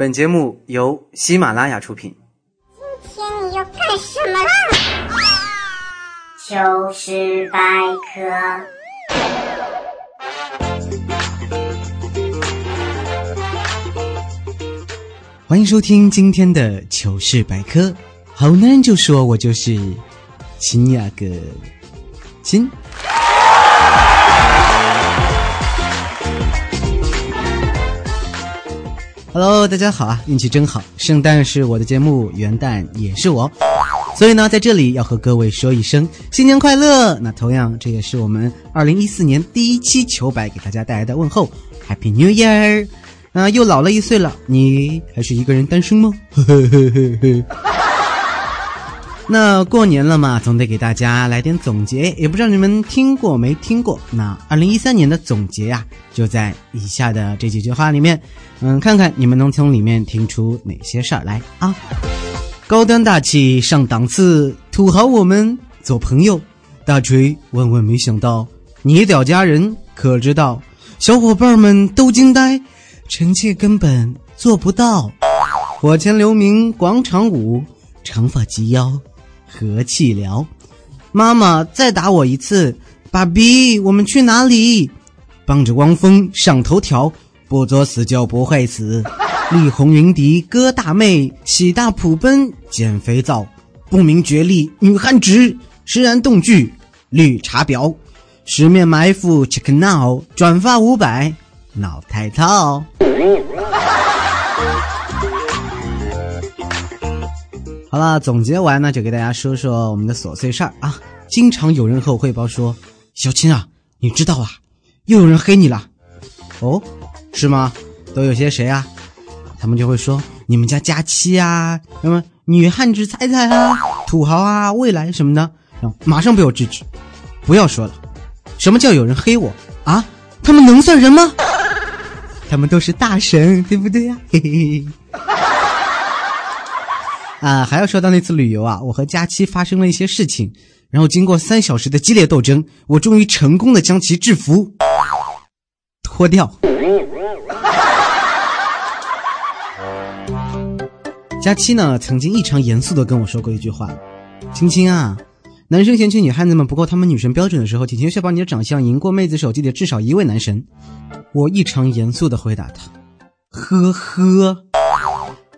本节目由喜马拉雅出品。今天你要干什么啦？糗事百科。欢迎收听今天的糗事百科。好男人就说我就是亲呀个亲。Hello，大家好啊，运气真好，圣诞是我的节目，元旦也是我，所以呢，在这里要和各位说一声新年快乐。那同样，这也是我们二零一四年第一期糗百给大家带来的问候，Happy New Year！那、又老了一岁了，你还是一个人单身吗？那过年了嘛，总得给大家来点总结，也不知道你们听过没听过。那二零一三年的总结呀、就在以下的这几句话里面，嗯，看看你们能从里面听出哪些事儿来啊？高端大气上档次，土豪我们做朋友。大锤万万没想到，你屌家人可知道？小伙伴们都惊呆，臣妾根本做不到。火前留名广场舞，长发及腰，和气聊。妈妈再打我一次，爸比，我们去哪里？帮着汪峰上头条，不作死就不会死。力红云迪哥大妹，喜大普奔减肥皂，不明觉厉女汉直，释然动句绿茶婊，十面埋伏 check now，转发五百脑太套。好了，总结完呢，就给大家说说我们的琐碎事儿啊。经常有人和我汇报说：“小青啊，你知道啊，又有人黑你了。”哦，是吗？都有些谁啊？他们就会说：“你们家佳期啊，什么女汉子彩彩啊，土豪啊，未来什么的。”然后马上被我制止，不要说了。什么叫有人黑我啊？他们能算人吗？他们都是大神，对不对呀、嘿嘿嘿。啊，还要说到那次旅游啊，我和佳期发生了一些事情，然后经过三小时的激烈斗争，我终于成功的将其制服，脱掉。佳期呢，曾经异常严肃的跟我说过一句话：“青青啊，男生嫌弃女汉子们不够他们女神标准的时候，请求确保你的长相赢过妹子手机里至少一位男神。”我异常严肃的回答他：“呵呵。”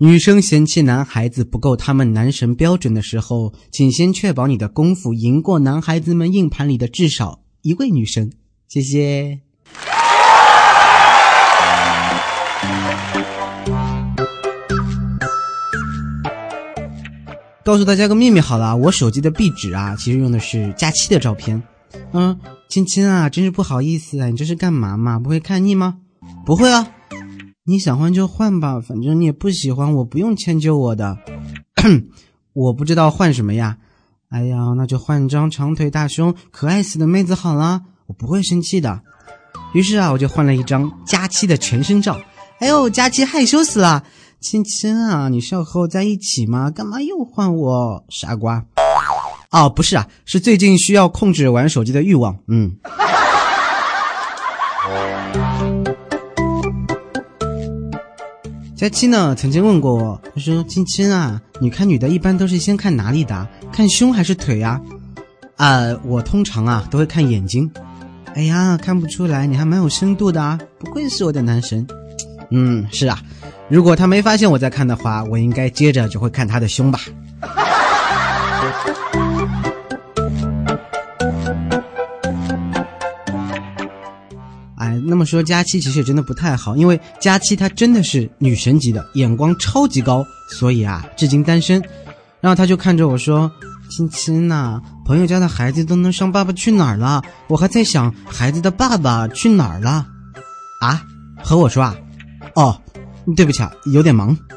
女生嫌弃男孩子不够他们男神标准的时候，请先确保你的功夫赢过男孩子们硬盘里的至少一位女生。谢谢。告诉大家个秘密好了，我手机的壁纸啊，其实用的是佳期的照片。嗯，亲亲啊，真是不好意思啊，你这是干嘛嘛？不会看腻吗？不会啊。你想换就换吧，反正你也不喜欢，我不用迁就我的。我不知道换什么呀？哎呀，那就换张长腿大胸、可爱死的妹子好啦，我不会生气的。于是啊，我就换了一张佳期的全身照。哎呦，佳期害羞死了，亲亲啊，你是要和我在一起吗？干嘛又换我？傻瓜！哦，不是啊，是最近需要控制玩手机的欲望。嗯。佳期呢曾经问过我，他说：“亲亲啊，你看女的一般都是先看哪里的？看胸还是腿啊、啊？”我通常啊都会看眼睛。哎呀，看不出来，你还蛮有深度的啊，不愧是我的男神。嗯，是啊，如果他没发现我在看的话，我应该接着就会看他的胸吧。那么说佳期其实也真的不太好，因为佳期她真的是女神级的，眼光超级高，所以啊，至今单身。然后他就看着我说：“亲亲呐、朋友家的孩子都能上《爸爸去哪儿》了，我还在想孩子的爸爸去哪儿了。”啊，和我说啊？哦，对不起啊，有点忙。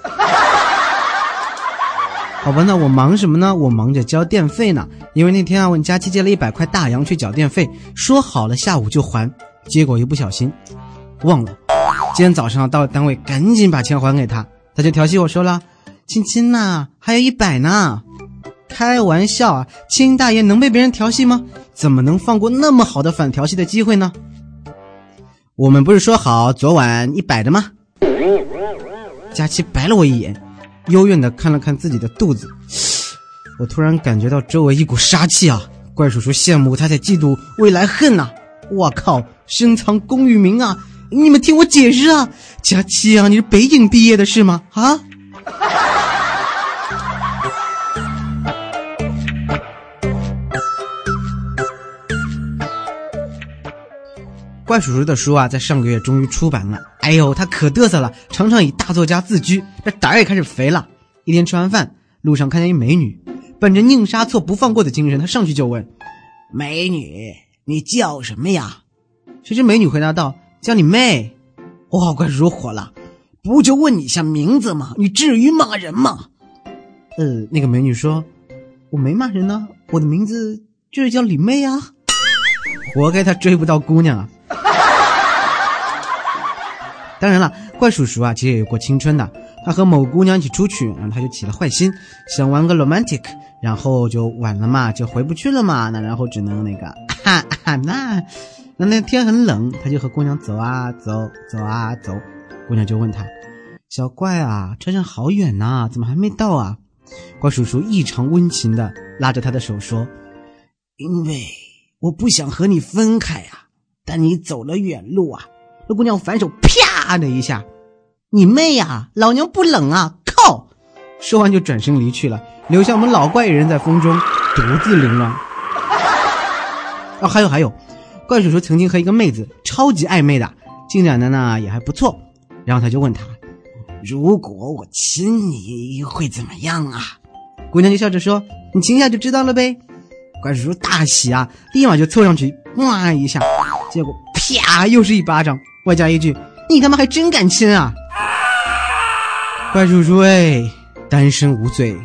好吧，那我忙什么呢？我忙着交电费呢。因为那天啊，问佳期借了一百块大洋去缴电费，说好了下午就还，结果一不小心忘了。今天早上到了单位，赶紧把钱还给他，他就调戏我说了：“亲亲呐、还有一百呢。”开玩笑啊，亲大爷能被别人调戏吗？怎么能放过那么好的反调戏的机会呢？我们不是说好昨晚一百的吗？佳琪白了我一眼，幽怨的看了看自己的肚子。我突然感觉到周围一股杀气啊！怪叔叔羡慕他，在嫉妒未来恨呐！我靠，深藏功与名啊！你们听我解释啊！佳琪啊，你是北影毕业的是吗？啊？怪叔叔的书啊，在上个月终于出版了。哎呦，他可嘚瑟了，常常以大作家自居，这胆儿也开始肥了。一天吃完饭，路上看见一美女，本着宁杀错不放过的精神，他上去就问：“美女，你叫什么呀？”谁知美女回答道：“叫你妹。”哇，怪叔叔火了，不就问你一下名字吗？你至于骂人吗？呃，那个美女说：“我没骂人呢，我的名字就是叫李妹啊。”活该他追不到姑娘啊！当然了，怪叔叔啊，其实也有过青春的。他和某姑娘一起出去，然后他就起了坏心，想玩个 romantic，然后就晚了嘛，就回不去了嘛。那然后只能那个，哈哈，那那那天很冷，他就和姑娘走啊走，走啊走。姑娘就问他：“小怪啊，车站好远呐，怎么还没到啊？”怪叔叔异常温情的拉着他的手说：“因为我不想和你分开啊，但你走了远路啊。”那姑娘反手啪的一下，你妹呀！老娘不冷啊！靠！说完就转身离去了，留下我们老怪人在风中独自凌乱。哦，还有还有，怪叔叔曾经和一个妹子超级暧昧的，进展的呢也还不错。然后他就问她：“如果我亲你会怎么样啊？”姑娘就笑着说：“你亲一下就知道了呗。”怪叔叔大喜啊，立马就凑上去哇一下，结果啪又是一巴掌。外加一句：“你他妈还真敢亲啊！”怪叔叔哎，单身无罪，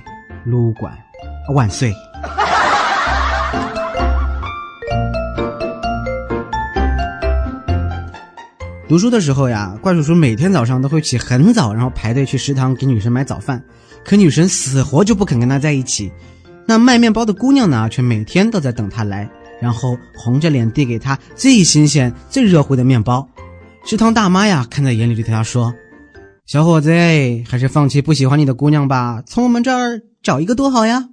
撸管万岁！读书的时候呀，怪叔叔每天早上都会起很早，然后排队去食堂给女神买早饭。可女神死活就不肯跟他在一起。那卖面包的姑娘呢，却每天都在等他来，然后红着脸递给他最新鲜、最热乎的面包。食堂大妈呀，看在眼里就对他说：“小伙子，还是放弃不喜欢你的姑娘吧，从我们这儿找一个多好呀。”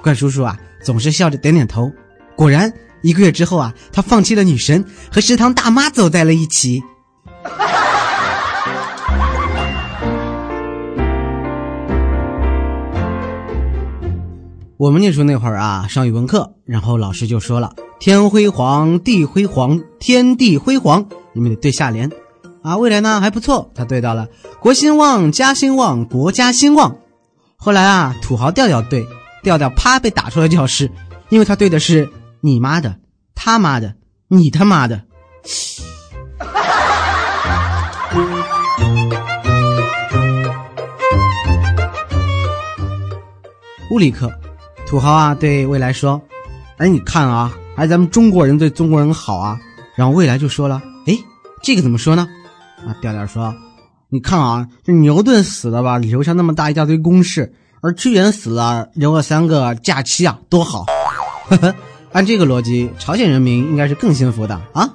怪叔叔啊，总是笑着点点头。果然，一个月之后啊，他放弃了女神，和食堂大妈走在了一起。我们念书那会儿啊，上语文课，然后老师就说了：“天辉煌，地辉煌，天地辉煌。”你们得对下联，啊，未来呢还不错，他对到了国兴旺，家兴旺，国家兴旺。后来啊，土豪调调对，调调啪被打出了教室，因为他对的是你妈的，他妈的，你他妈的。物理课，土豪啊对未来说：“哎，你看啊，还咱们中国人对中国人好啊。”然后未来就说了。哎，这个怎么说呢？啊，调调说：“你看啊，这牛顿死了吧，留下那么大一大堆公式；而屈原死了，留了三个假期啊，多好！呵呵，按这个逻辑，朝鲜人民应该是更幸福的啊。”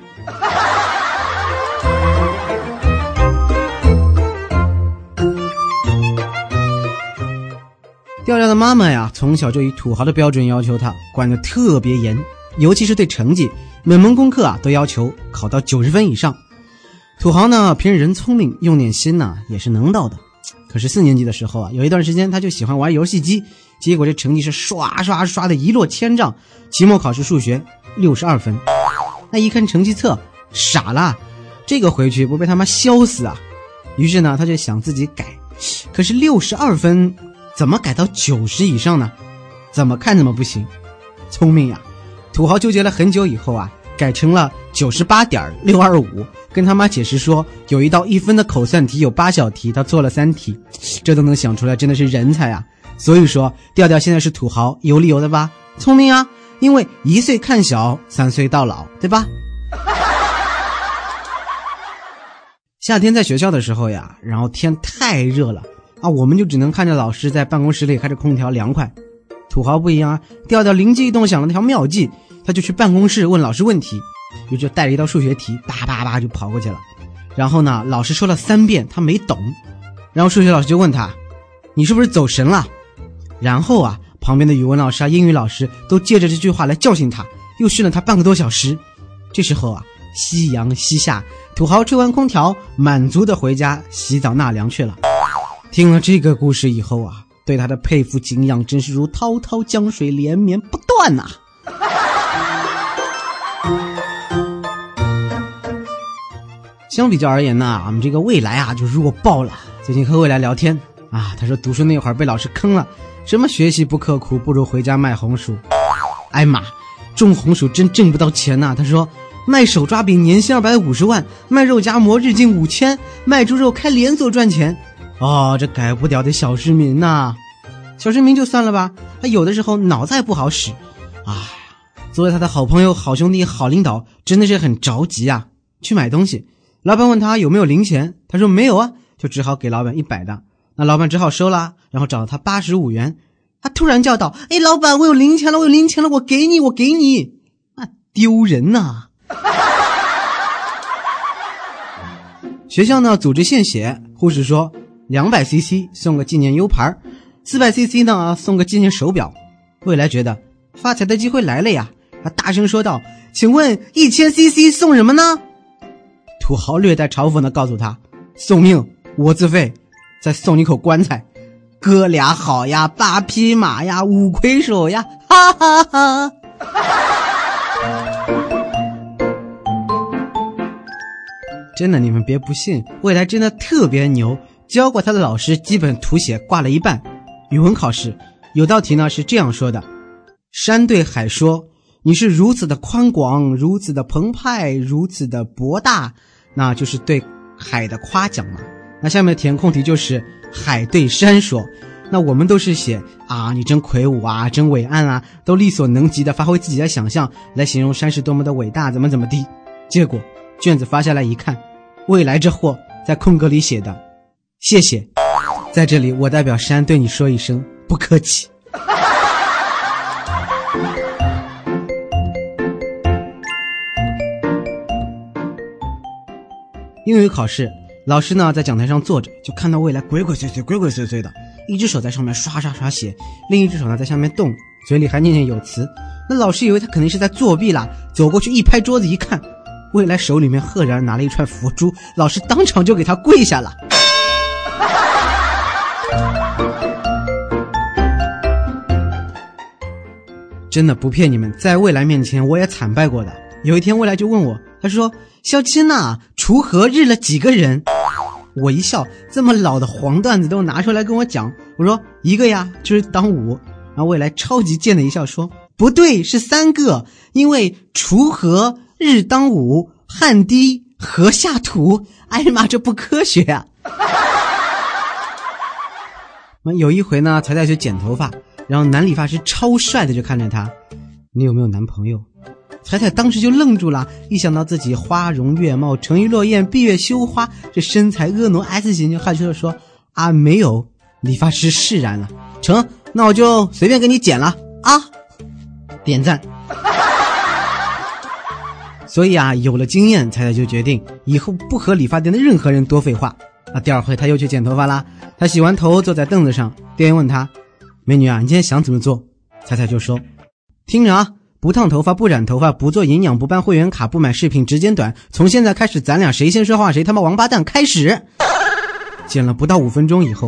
调调的妈妈呀，从小就以土豪的标准要求他，管得特别严。尤其是对成绩，每门功课啊都要求考到九十分以上。土豪呢，平时人聪明，用点心呢也是能到的。可是四年级的时候啊，有一段时间他就喜欢玩游戏机，结果这成绩是刷刷刷的一落千丈。期末考试数学六十二分，那一看成绩册，傻了，这个回去不被他妈削死啊！于是呢，他就想自己改，可是六十二分怎么改到九十以上呢？怎么看怎么不行，聪明呀！土豪纠结了很久以后啊，改成了九十八点六二五，跟他妈解释说，有一道一分的口算题有八小题，他做了三题，这都能想出来，真的是人才啊！所以说，调调现在是土豪，有理由的吧？聪明啊，因为一岁看小，三岁到老，对吧？夏天在学校的时候呀，然后天太热了啊，我们就只能看着老师在办公室里开着空调凉快。土豪不一样啊，调调灵机一动想了条妙计。他就去办公室问老师问题，于是带着一道数学题，叭叭叭就跑过去了。然后呢，老师说了三遍，他没懂，然后数学老师就问他：“你是不是走神了？”然后啊，旁边的语文老师啊、英语老师都借着这句话来教训他，又训了他半个多小时。这时候啊，夕阳西下，土豪吹完空调，满足的回家洗澡纳凉去了。听了这个故事以后啊，对他的佩服敬仰真是如滔滔江水连绵不断呐。相比较而言呢，我们这个未来啊就弱爆了。最近和未来聊天啊，他说读书那会儿被老师坑了，什么学习不刻苦，不如回家卖红薯。哎妈，种红薯真挣不到钱呐。他说卖手抓饼年薪二百五十万，卖肉夹馍日进五千，卖猪肉开连锁赚钱。哦，这改不掉的小市民呐，小市民就算了吧，他有的时候脑子也不好使。哎，作为他的好朋友、好兄弟、好领导，真的是很着急啊，去买东西。老板问他有没有零钱，他说没有啊，就只好给老板一百的。那老板只好收了，然后找了他八十五元。他突然叫道：“哎，老板，我有零钱了，我有零钱了，我给你，我给你！”啊，丢人呐！学校呢组织献血，护士说两百 CC 送个纪念 U 盘，四百 CC 呢送个纪念手表。未来觉得发财的机会来了呀，他大声说道：“请问一千 CC 送什么呢？”土豪略带嘲讽的告诉他：“送命，我自费，再送你口棺材，哥俩好呀，八匹马呀，五魁首呀，哈哈哈！” 真的，你们别不信，未来真的特别牛，教过他的老师基本图写挂了一半。语文考试有道题呢是这样说的：山对海说：“你是如此的宽广，如此的澎湃，如此的博大。”那就是对海的夸奖嘛。那下面的填空题就是海对山说，那我们都是写啊，你真魁梧啊，真伟岸啊，都力所能及的发挥自己的想象来形容山是多么的伟大，怎么怎么地。结果卷子发下来一看，未来这货在空格里写的，谢谢，在这里我代表山对你说一声不客气。英语考试，老师呢在讲台上坐着，就看到未来鬼鬼祟祟、鬼鬼祟祟的，一只手在上面刷刷刷写，另一只手呢在下面动，嘴里还念念有词。那老师以为他肯定是在作弊啦，走过去一拍桌子一看，未来手里面赫然拿了一串佛珠，老师当场就给他跪下了。真的不骗你们，在未来面前我也惨败过的。有一天，未来就问我，他说。小青呐，锄禾日了几个人？我一笑，这么老的黄段子都拿出来跟我讲。我说一个呀，就是当午。然后未来超级贱的一笑说：“不对，是三个，因为锄禾日当午，汗滴禾下土。”哎呀妈，这不科学呀！有一回呢，彩彩去剪头发，然后男理发师超帅的就看着他：“你有没有男朋友？”彩彩当时就愣住了，一想到自己花容月貌、沉鱼落雁、闭月羞花，这身材婀娜 S 型，就害羞的说：“啊，没有。”理发师释然了，成，那我就随便给你剪了啊！点赞。所以啊，有了经验，彩彩就决定以后不和理发店的任何人多废话。啊，第二回他又去剪头发啦。他洗完头坐在凳子上，店员问他：“美女啊，你今天想怎么做？”彩彩就说：“听着啊。”不烫头发，不染头发，不做营养，不办会员卡，不买饰品，只剪短。从现在开始，咱俩谁先说话，谁他妈王八蛋！开始。剪了不到五分钟以后，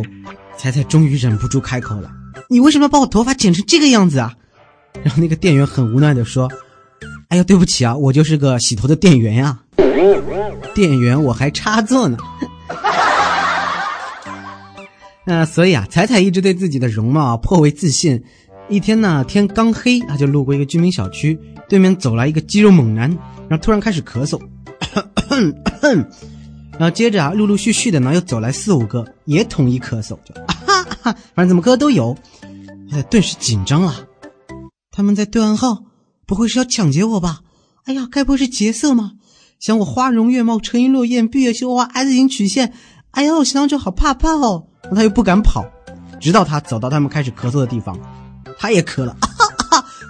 彩彩终于忍不住开口了：“你为什么要把我头发剪成这个样子啊？”然后那个店员很无奈的说：“哎呀，对不起啊，我就是个洗头的店员呀。店员，我还插座呢。那所以啊，彩彩一直对自己的容貌颇为自信。”一天呢，天刚黑，她就路过一个居民小区，对面走来一个肌肉猛男，然后突然开始咳嗽，咳咳咳然后接着啊，陆陆续续的呢又走来四五个，也统一咳嗽，就啊哈哈，反正怎么咳都有，他顿时紧张了，他们在对暗号，不会是要抢劫我吧？哎呀，该不会是劫色吗？想我花容月貌、沉鱼落雁、闭月羞花、S 型曲线，哎呦，我想就好怕怕哦，那他又不敢跑，直到他走到他们开始咳嗽的地方。他也咳了，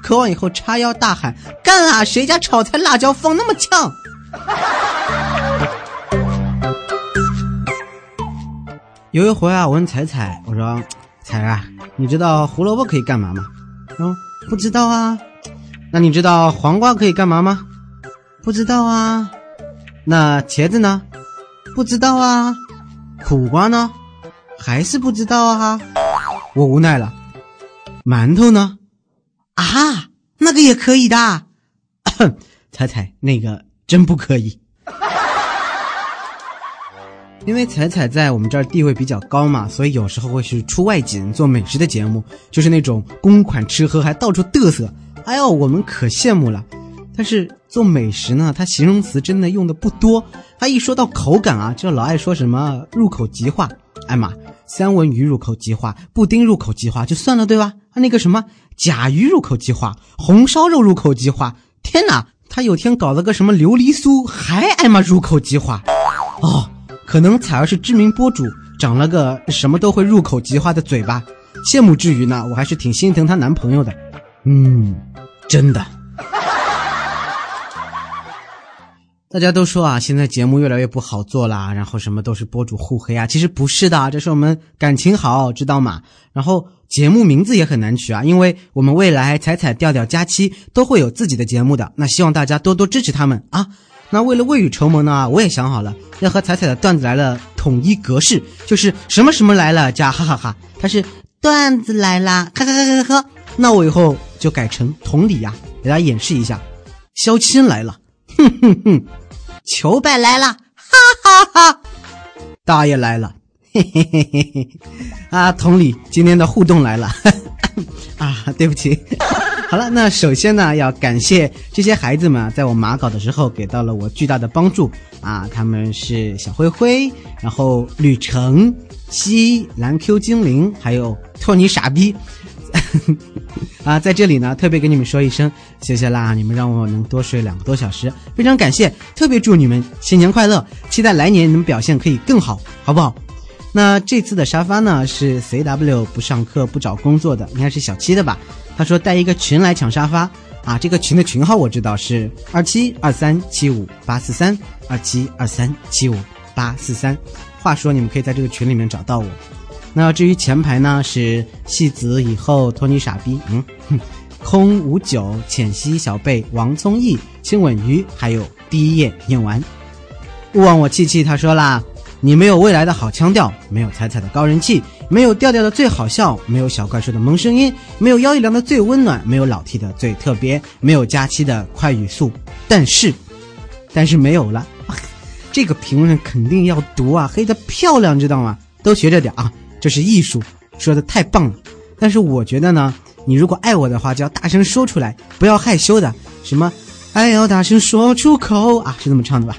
咳完以后叉腰大喊：“干啊！谁家炒菜辣椒放那么呛？” 有一回啊，我问彩彩，我说：“彩儿啊，你知道胡萝卜可以干嘛吗？”他说：“不知道啊。”那你知道黄瓜可以干嘛吗？不知道啊。那茄子呢？不知道啊。苦瓜呢？还是不知道啊。我无奈了。馒头呢？啊，那个也可以的。彩彩，那个真不可以。因为彩彩在我们这儿地位比较高嘛，所以有时候会去出外景做美食的节目，就是那种公款吃喝还到处嘚瑟，哎呦，我们可羡慕了。但是做美食呢，它形容词真的用的不多，他一说到口感啊，就老爱说什么入口即化。哎妈，三文鱼入口即化，布丁入口即化就算了，对吧？啊那个什么甲鱼入口即化，红烧肉入口即化，天哪，他有天搞了个什么琉璃酥，还艾玛入口即化，哦。可能彩儿是知名博主，长了个什么都会入口即化的嘴巴，羡慕之余呢，我还是挺心疼她男朋友的。嗯，真的。大家都说啊，现在节目越来越不好做啦，然后什么都是博主互黑啊，其实不是的，这是我们感情好，知道吗？然后节目名字也很难取啊，因为我们未来彩彩、调调、佳期都会有自己的节目的，那希望大家多多支持他们啊。那为了未雨绸缪呢，我也想好了，要和彩彩的段子来了统一格式，就是什么什么来了加哈哈哈，它是段子来啦，哈哈哈哈哈。那我以后就改成同理呀，给大家演示一下，肖钦来了，哼哼哼，球拜来了，哈哈哈，大爷来了，嘿嘿嘿嘿嘿，啊，同理，今天的互动来了，啊，对不起。好了，那首先呢，要感谢这些孩子们，在我马稿的时候给到了我巨大的帮助啊！他们是小灰灰，然后旅程、西蓝 Q 精灵，还有托尼傻逼 啊！在这里呢，特别跟你们说一声谢谢啦！你们让我能多睡两个多小时，非常感谢！特别祝你们新年快乐，期待来年你们表现可以更好，好不好？那这次的沙发呢，是 CW 不上课不找工作的，应该是小七的吧？他说带一个群来抢沙发啊！这个群的群号我知道是二七二三七五八四三二七二三七五八四三。话说你们可以在这个群里面找到我。那至于前排呢，是戏子以后托尼傻逼，嗯，空五九浅溪小贝王聪毅亲吻鱼，还有第一页念完。勿忘我气气，他说啦。你没有未来的好腔调，没有彩彩的高人气，没有调调的最好笑，没有小怪兽的萌声音，没有妖一良的最温暖，没有老 T 的最特别，没有佳期的快语速。但是，但是没有了。这个评论肯定要读啊，黑的漂亮，知道吗？都学着点啊，这是艺术，说的太棒了。但是我觉得呢，你如果爱我的话，就要大声说出来，不要害羞的。什么爱要大声说出口啊？是这么唱的吧？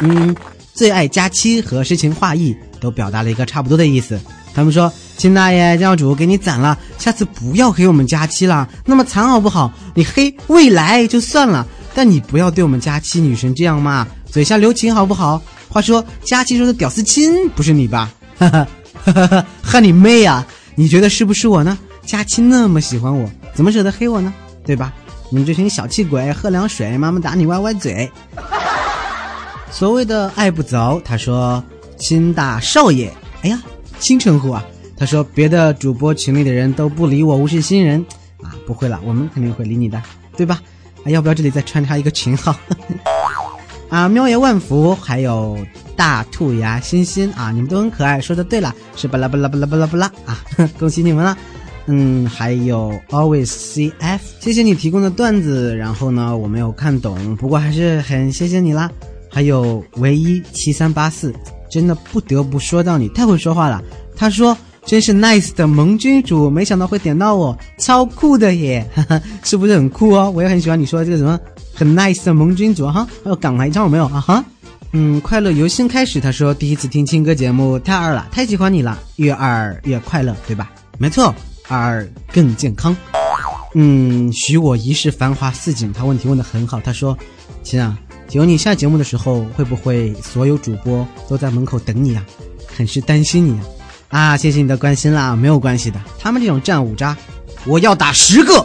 嗯，最爱佳期和诗情画意都表达了一个差不多的意思。他们说：“秦大爷，教主给你攒了，下次不要黑我们佳期了，那么惨好不好？你黑未来就算了，但你不要对我们佳期女神这样嘛，嘴下留情好不好？”话说佳期说的屌丝亲不是你吧？哈哈哈哈哈你妹啊！你觉得是不是我呢？佳期那么喜欢我，怎么舍得黑我呢？对吧？你们这群小气鬼，喝凉水，妈妈打你歪歪嘴。所谓的爱不走，他说亲大少爷，哎呀，新称呼啊。他说别的主播群里的人都不理我，我是新人啊，不会了，我们肯定会理你的，对吧？啊，要不要这里再穿插一个群号？啊，喵爷万福，还有大兔牙欣欣啊，你们都很可爱。说的对了，是巴拉巴拉巴拉巴拉巴拉啊，恭喜你们了。嗯，还有 always cf，谢谢你提供的段子，然后呢，我没有看懂，不过还是很谢谢你啦。还有唯一七三八四，真的不得不说到你太会说话了。他说：“真是 nice 的盟君主，没想到会点到我，超酷的耶，哈哈，是不是很酷哦？我也很喜欢你说的这个什么很 nice 的盟君主哈。还有港台腔有没有啊哈？嗯，快乐由心开始。他说第一次听青歌节目太二了，太喜欢你了，越二越快乐，对吧？没错，二更健康。嗯，许我一世繁华似锦。他问题问的很好。他说，亲啊。”有你下节目的时候，会不会所有主播都在门口等你啊？很是担心你啊！啊，谢谢你的关心啦，没有关系的。他们这种战五渣，我要打十个。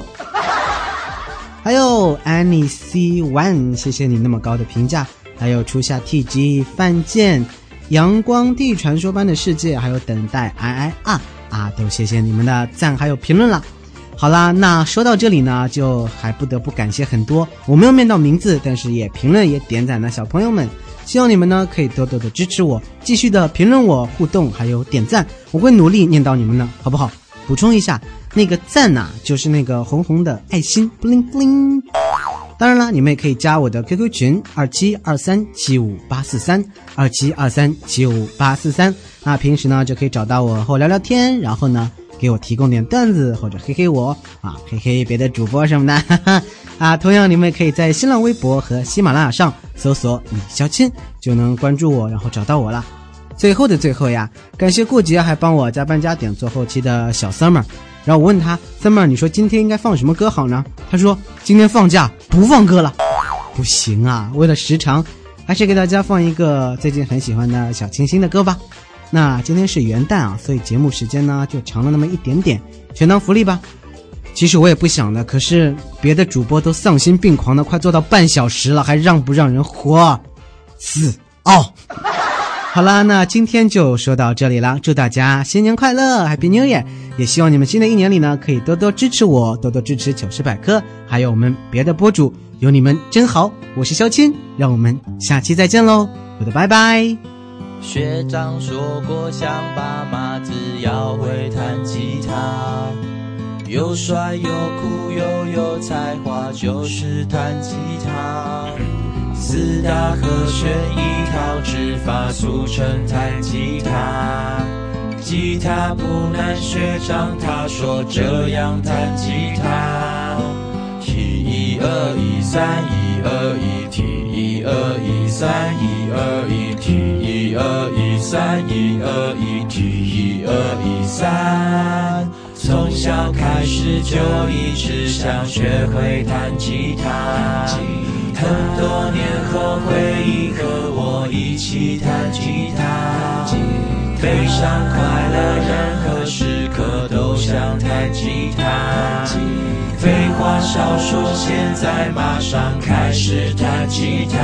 还有 Annie C One，谢谢你那么高的评价。还有初夏 TG 范建阳光地传说般的世界，还有等待 I I 啊啊，都谢谢你们的赞还有评论了。好啦，那说到这里呢，就还不得不感谢很多我没有念到名字，但是也评论也点赞的小朋友们。希望你们呢可以多多的支持我，继续的评论我互动，还有点赞，我会努力念到你们的，好不好？补充一下，那个赞呐，就是那个红红的爱心，bling bling。当然了，你们也可以加我的 QQ 群二七二三七五八四三二七二三七五八四三。那平时呢就可以找到我和我聊聊天，然后呢给我提供点段子或者嘿嘿我啊嘿嘿别的主播什么的哈哈 啊。同样，你们也可以在新浪微博和喜马拉雅上搜索李小青，就能关注我，然后找到我了。最后的最后呀，感谢过节还帮我加班加点做后期的小 summer。然后我问他，summer，你说今天应该放什么歌好呢？他说今天放假不放歌了，不行啊！为了时长，还是给大家放一个最近很喜欢的小清新的歌吧。那今天是元旦啊，所以节目时间呢就长了那么一点点，全当福利吧。其实我也不想的，可是别的主播都丧心病狂的快做到半小时了，还让不让人活？死哦！好啦，那今天就说到这里啦。祝大家新年快乐，Happy New Year！也希望你们新的一年里呢，可以多多支持我，多多支持糗事百科，还有我们别的播主，有你们真好。我是肖钦，让我们下期再见喽，我的拜拜。学长说过，想爸妈只要会弹吉他，又帅又酷又有才华，就是弹吉他。四大和弦一套指法，俗称弹吉他。吉他不难，学长他说这样弹吉他。提一二一三一二一，提一二一三一二一，提一二一三一二一，提一二一三。从小开始就一直想学会弹吉他。很多年后回忆和我一起弹吉他，悲伤快乐任何时刻都想弹吉他。废话少说，现在马上开始弹吉他。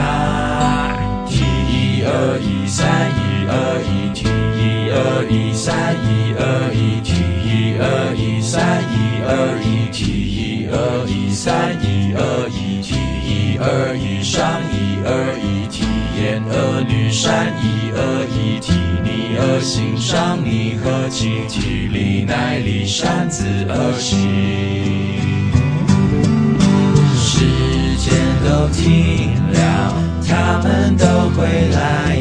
提一二一三一二一，提一二一三一二一，提一二一三一二一，提一二一三一二。一二一上一二一体验儿女善一二一体你而心上你和气体里乃里善自而行，时间都停了，他们都会来。